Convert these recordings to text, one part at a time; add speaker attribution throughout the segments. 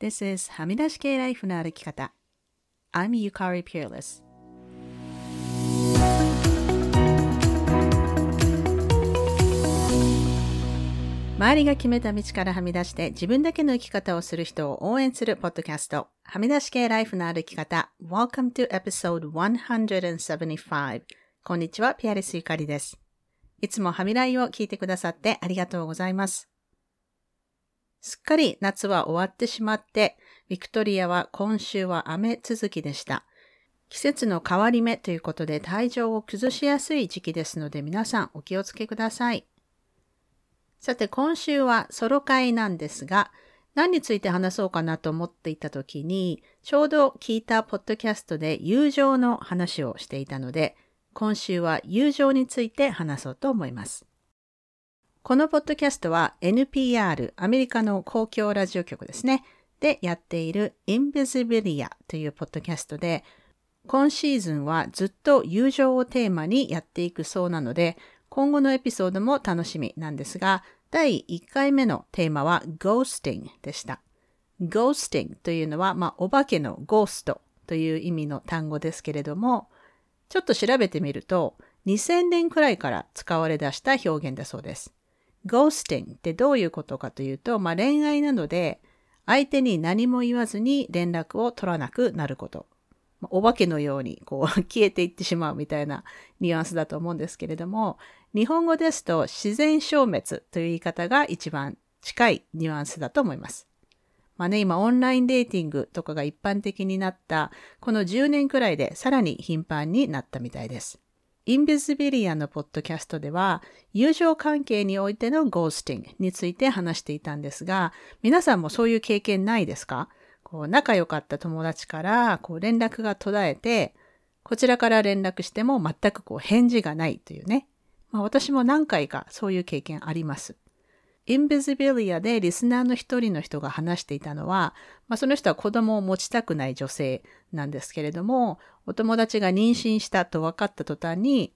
Speaker 1: This is はみ出し系ライフの歩き方。I'm Yukari Peerless. 周りが決めた道からはみ出して自分だけの生き方をする人を応援するポッドキャスト。はみ出し系ライフの歩き方。Welcome to episode 175. こんにちは、ピアレスゆかりです。いつもはみらいを聞いてくださってありがとうございます。すっかり夏は終わってしまって、ビクトリアは今週は雨続きでした。季節の変わり目ということで体調を崩しやすい時期ですので皆さんお気をつけください。さて今週はソロ会なんですが、何について話そうかなと思っていた時に、ちょうど聞いたポッドキャストで友情の話をしていたので、今週は友情について話そうと思います。このポッドキャストは NPR、アメリカの公共ラジオ局ですね、でやっている Invisibilia というポッドキャストで、今シーズンはずっと友情をテーマにやっていくそうなので、今後のエピソードも楽しみなんですが、第1回目のテーマは Ghosting でした。Ghosting というのは、まあ、お化けのゴーストという意味の単語ですけれども、ちょっと調べてみると、2000年くらいから使われ出した表現だそうです。Ghosting ってどういうことかというと、まあ、恋愛なので、相手に何も言わずに連絡を取らなくなること。お化けのようにこう 消えていってしまうみたいなニュアンスだと思うんですけれども、日本語ですと自然消滅という言い方が一番近いニュアンスだと思います。まあね、今オンラインデーティングとかが一般的になったこの10年くらいでさらに頻繁になったみたいです。インビズビリアのポッドキャストでは友情関係においてのゴースティングについて話していたんですが、皆さんもそういう経験ないですか？こう仲良かった友達からこう連絡が途絶えて、こちらから連絡しても全くこう返事がないというね。まあ、私も何回かそういう経験あります。インビズビリアでリスナーの一人の人が話していたのは、まあ、その人は子供を持ちたくない女性なんですけれども、お友達が妊娠したと分かった途端に、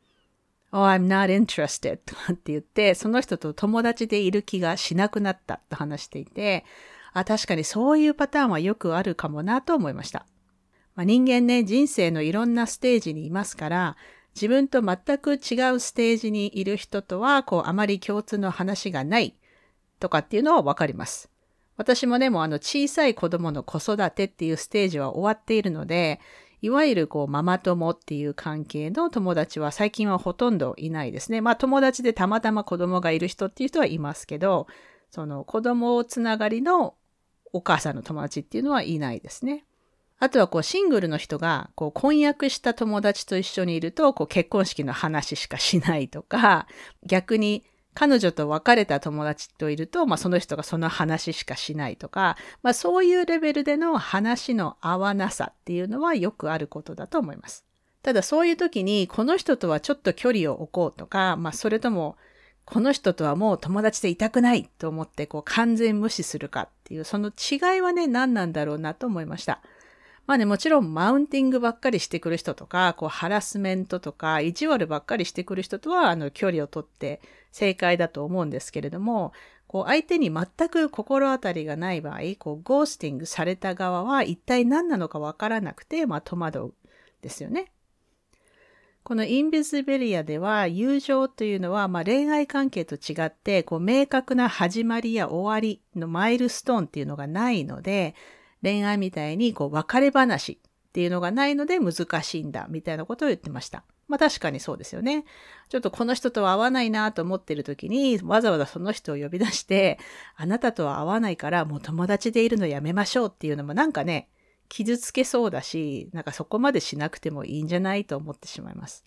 Speaker 1: Oh, I'm not interested とかって言って、その人と友達でいる気がしなくなったと話していて、あ、確かにそういうパターンはよくあるかもなと思いました。まあ、人間ね、人生のいろんなステージにいますから、自分と全く違うステージにいる人とは、こう、あまり共通の話がないとかっていうのはわかります。私もね、もあの小さい子供の子育てっていうステージは終わっているので、いわゆるこうママ友っていう関係の友達は最近はほとんどいないですね。まあ友達でたまたま子供がいる人っていう人はいますけど、その子供つながりのお母さんの友達っていうのはいないですね。あとはこうシングルの人がこう婚約した友達と一緒にいるとこう結婚式の話しかしないとか、逆に彼女と別れた友達といると、まあ、その人がその話しかしないとか、まあ、そういうレベルでの話の合わなさっていうのはよくあることだと思います。ただそういう時に、この人とはちょっと距離を置こうとか、まあ、それとも、この人とはもう友達でいたくないと思ってこう完全無視するかっていう、その違いはね、何なんだろうなと思いました。まあね、もちろんマウンティングばっかりしてくる人とか、こうハラスメントとか、意地悪ばっかりしてくる人とは、あの、距離をとって正解だと思うんですけれども、こう相手に全く心当たりがない場合、こうゴースティングされた側は一体何なのかわからなくて、まあ戸惑うですよね。このインビズベリアでは友情というのは、まあ、恋愛関係と違ってこう明確な始まりや終わりのマイルストーンっていうのがないので恋愛みたいにこう別れ話っていうのがないので難しいんだみたいなことを言ってました。まあ確かにそうですよね。ちょっとこの人とは合わないなと思ってる時にわざわざその人を呼び出してあなたとは合わないからもう友達でいるのやめましょうっていうのもなんかね傷つけそうだしなんかそこまでしなくてもいいんじゃないと思ってしまいます。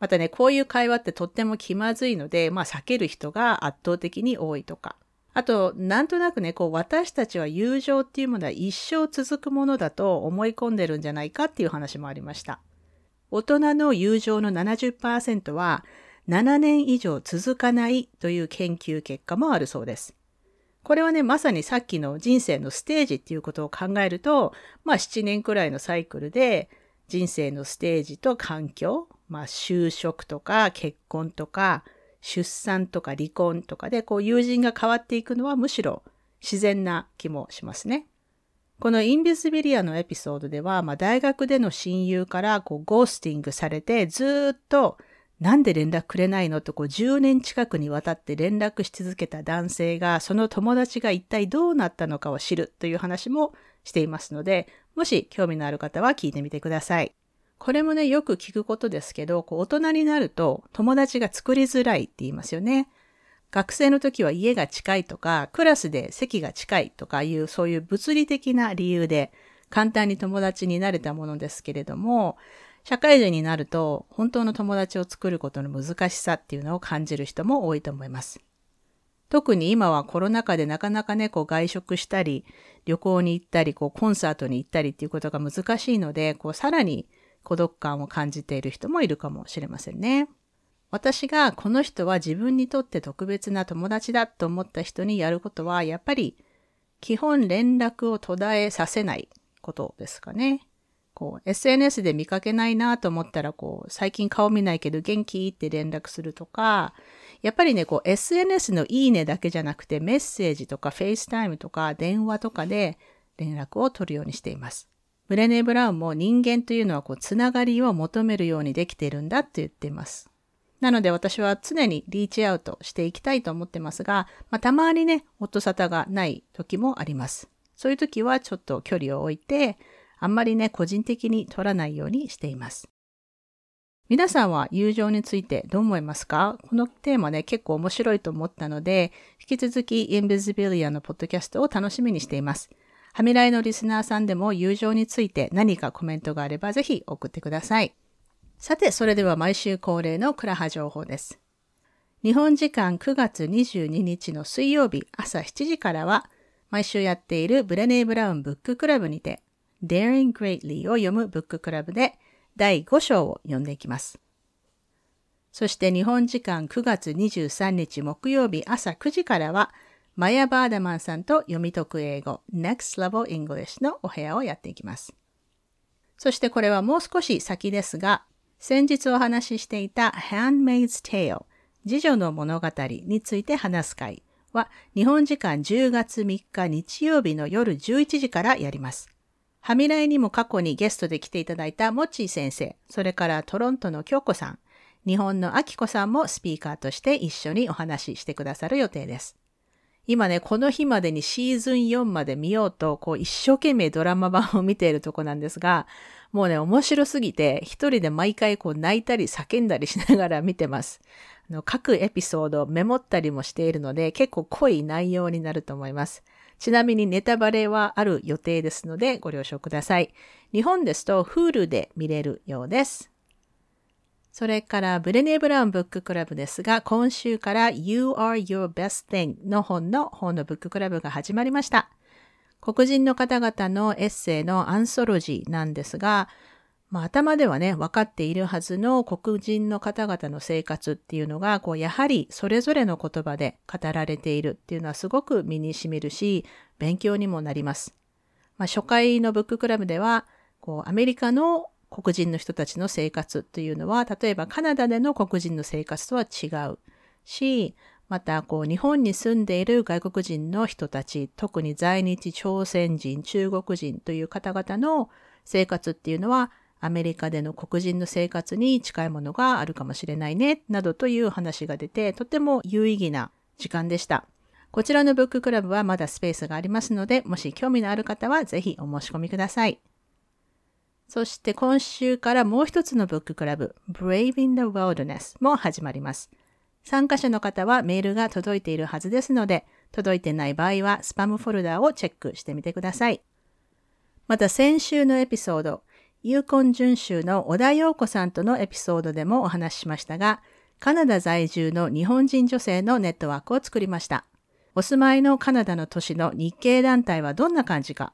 Speaker 1: またね、こういう会話ってとっても気まずいので、まあ避ける人が圧倒的に多いとか。あと、なんとなくね、こう、私たちは友情っていうものは一生続くものだと思い込んでるんじゃないかっていう話もありました。大人の友情の70%は7年以上続かないという研究結果もあるそうです。これはね、まさにさっきの人生のステージっていうことを考えると、まあ7年くらいのサイクルで人生のステージと環境、まあ就職とか結婚とか出産とか離婚とかでこう友人が変わっていくのはむしろ自然な気もしますね。このインビスビリアのエピソードでは、まあ、大学での親友からこうゴースティングされて、ずっとなんで連絡くれないのとこう10年近くにわたって連絡し続けた男性が、その友達が一体どうなったのかを知るという話もしていますので、もし興味のある方は聞いてみてください。これもね、よく聞くことですけど、こう大人になると友達が作りづらいって言いますよね。学生の時は家が近いとか、クラスで席が近いとかいう、そういう物理的な理由で簡単に友達になれたものですけれども、社会人になると本当の友達を作ることの難しさっていうのを感じる人も多いと思います。特に今はコロナ禍でなかなかね、こう外食したり、旅行に行ったり、こうコンサートに行ったりっていうことが難しいので、こうさらに孤独感を感じている人もいるかもしれませんね。私がこの人は自分にとって特別な友達だと思った人にやることは、やっぱり基本連絡を途絶えさせないことですかね。こう、SNS で見かけないなと思ったら、こう、最近顔見ないけど元気？って連絡するとか、やっぱりね、こう、SNS のいいねだけじゃなくて、メッセージとか、 FaceTime とか、電話とかで連絡を取るようにしています。ブレネー・ブラウンも人間というのはこうつながりを求めるようにできているんだって言っています。なので私は常に reach out していきたいと思ってますが、まあ、たまにね、音沙汰がない時もあります。そういう時はちょっと距離を置いて、あんまりね、個人的に取らないようにしています。皆さんは友情についてどう思いますか？このテーマね、結構面白いと思ったので、引き続き Invisibilia のポッドキャストを楽しみにしています。はみらいのリスナーさんでも友情について何かコメントがあればぜひ送ってください。さて、それでは毎週恒例のクラハ情報です。日本時間9月22日の水曜日朝7時からは、毎週やっているブレネー・ブラウンブッククラブにて、Daring Greatly を読むブッククラブで第5章を読んでいきます。そして日本時間9月23日木曜日朝9時からは、マヤ・バーダマンさんと読み解く英語 Next Level English のお部屋をやっていきます。そしてこれはもう少し先ですが、先日お話ししていた Handmaid's Tale 次女の物語について話す会は日本時間10月3日日曜日の夜11時からやります。はみらいにも過去にゲストで来ていただいたモッチー先生、それからトロントの京子さん、日本のアキコさんもスピーカーとして一緒にお話ししてくださる予定です。今ね、この日までにシーズン4まで見ようと、こう一生懸命ドラマ版を見ているとこなんですが、もうね、面白すぎて、一人で毎回こう泣いたり叫んだりしながら見てます。あの各エピソードをメモったりもしているので、結構濃い内容になると思います。ちなみにネタバレはある予定ですのでご了承ください。日本ですと Hulu で見れるようです。それからブレネー・ブラウンブッククラブですが、今週から You Are Your Best Thing の本の本のブッククラブが始まりました。黒人の方々のエッセイのアンソロジーなんですが、まあ、頭ではね、分かっているはずの黒人の方々の生活っていうのが、こう、やはりそれぞれの言葉で語られているっていうのはすごく身に染みるし、勉強にもなります。まあ、初回のブッククラブでは、こう、アメリカの黒人の人たちの生活というのは、例えばカナダでの黒人の生活とは違うし、また、こう、日本に住んでいる外国人の人たち、特に在日朝鮮人、中国人という方々の生活っていうのは、アメリカでの黒人の生活に近いものがあるかもしれないね、などという話が出て、とても有意義な時間でした。こちらのブッククラブはまだスペースがありますので、もし興味のある方はぜひお申し込みください。そして今週からもう一つのブッククラブ、Brave in the Wilderness も始まります。参加者の方はメールが届いているはずですので、届いてない場合はスパムフォルダをチェックしてみてください。また先週のエピソード、ユーコン準州の小田洋子さんとのエピソードでもお話ししましたが、カナダ在住の日本人女性のネットワークを作りました。お住まいのカナダの都市の日系団体はどんな感じか、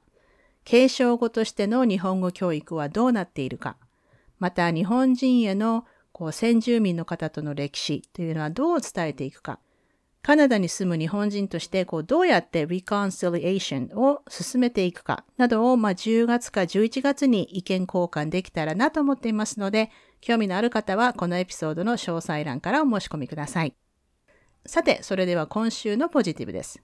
Speaker 1: 継承語としての日本語教育はどうなっているか、また日本人へのこう先住民の方との歴史というのはどう伝えていくか、カナダに住む日本人としてこうどうやって reconciliation を進めていくかなどを、まあ、10月か11月に意見交換できたらなと思っていますので、興味のある方はこのエピソードの詳細欄からお申し込みください。さて、それでは今週のポジティブです。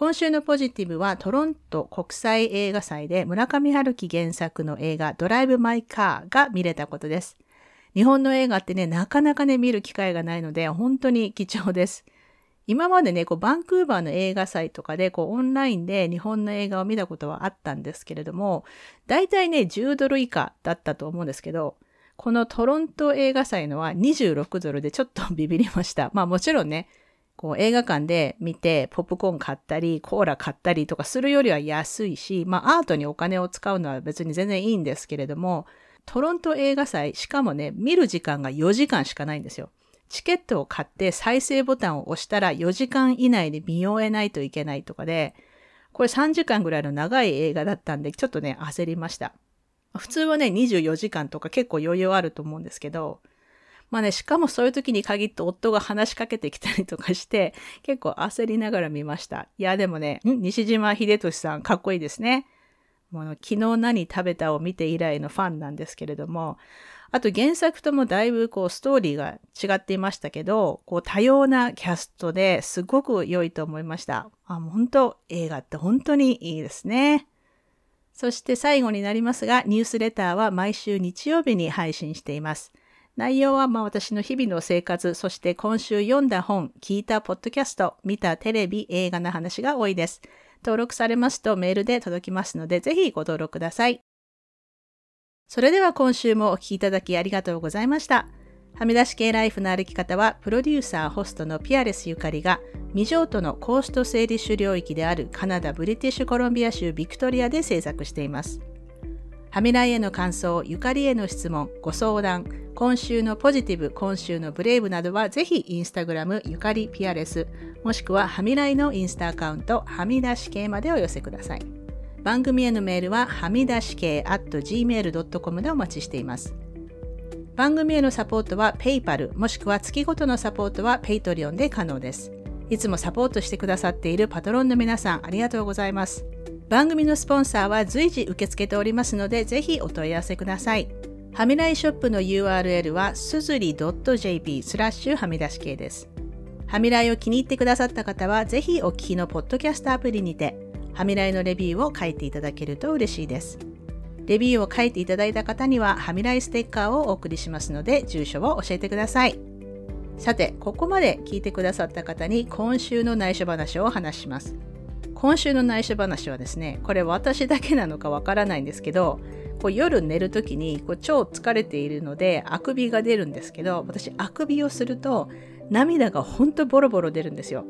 Speaker 1: 今週のポジティブはトロント国際映画祭で村上春樹原作の映画ドライブ・マイ・カーが見れたことです。日本の映画ってね、なかなかね、見る機会がないので、本当に貴重です。今までね、こう、バンクーバーの映画祭とかで、こう、オンラインで日本の映画を見たことはあったんですけれども、大体ね、10ドル以下だったと思うんですけど、このトロント映画祭のは26ドルでちょっとビビりました。まあもちろんね、こう映画館で見てポップコーン買ったり、コーラ買ったりとかするよりは安いし、まあアートにお金を使うのは別に全然いいんですけれども、トロント映画祭、しかもね、見る時間が4時間しかないんですよ。チケットを買って再生ボタンを押したら4時間以内で見終えないといけないとかで、これ3時間ぐらいの長い映画だったんで、ちょっとね、焦りました。普通はね、24時間とか結構余裕あると思うんですけど、まあね、しかもそういう時に限って夫が話しかけてきたりとかして、結構焦りながら見ました。いや、でもね、西島秀俊さんかっこいいですね。もう昨日何食べたを見て以来のファンなんですけれども、あと原作ともだいぶこうストーリーが違っていましたけど、こう多様なキャストですごく良いと思いました。あ本当映画って本当にいいですね。そして最後になりますが、ニュースレターは毎週日曜日に配信しています。内容はまあ私の日々の生活、そして今週読んだ本、聞いたポッドキャスト、見たテレビ、映画の話が多いです。登録されますとメールで届きますので、ぜひご登録ください。それでは今週もお聴きいただきありがとうございました。はみ出し系ライフの歩き方は、プロデューサー、ホストのピアレスゆかりが、未譲渡のコースト整理種領域であるカナダ・ブリティッシュコロンビア州ビクトリアで制作しています。はみらいへの感想、ゆかりへの質問、ご相談、今週のポジティブ、今週のブレイブなどはぜひインスタグラムゆかりピアレス、もしくははみらいのインスタアカウント、はみ出し系までお寄せください。番組へのメールははみ出し系 at gmail.com でお待ちしています。番組へのサポートは PayPal もしくは月ごとのサポートは Patreon で可能です。いつもサポートしてくださっているパトロンの皆さんありがとうございます。番組のスポンサーは随時受け付けておりますのでぜひお問い合わせください。はみらいショップの URL はすずり .jp スラッシュはみ出し系です。はみらいを気に入ってくださった方はぜひお聞きのポッドキャストアプリにてはみらいのレビューを書いていただけると嬉しいです。レビューを書いていただいた方には、はみらいステッカーをお送りしますので、住所を教えてください。さて、ここまで聞いてくださった方に今週の内緒話をお話します。今週の内緒話はですね、これ私だけなのかわからないんですけど、こう夜寝るときにこう超疲れているのであくびが出るんですけど、私あくびをすると涙がほんとボロボロ出るんですよ。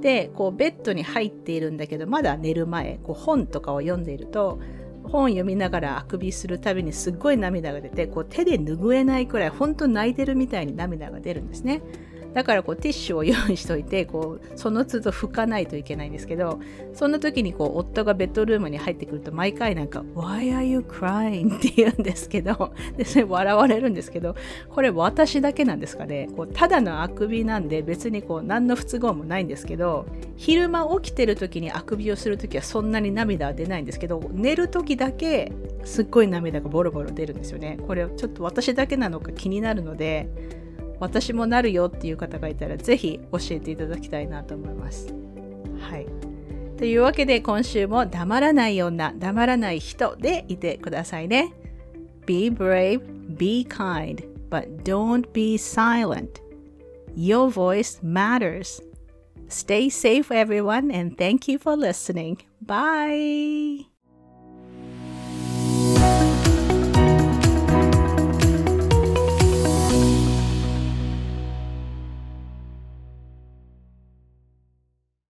Speaker 1: でこうベッドに入っているんだけどまだ寝る前こう本とかを読んでいると本読みながらあくびするたびにすっごい涙が出てこう手で拭えないくらい本当泣いてるみたいに涙が出るんですね。だからこうティッシュを用意しといてこうその都度拭かないといけないんですけどそんな時にこう夫がベッドルームに入ってくると毎回なんか「Why are you crying?」って言うんですけどでそれ笑われるんですけどこれ私だけなんですかねこうただのあくびなんで別にこう何の不都合もないんですけど昼間起きてる時にあくびをする時はそんなに涙は出ないんですけど寝る時だけすっごい涙がボロボロ出るんですよねこれちょっと私だけなのか気になるので私もなるよっていう方がいたらぜひ教えていただきたいなと思います。はい。というわけで今週も黙らない女、黙らない人でいてくださいね。Be brave, be kind, but don't be silent. Your voice matters. Stay safe, everyone, and thank you for listening. Bye.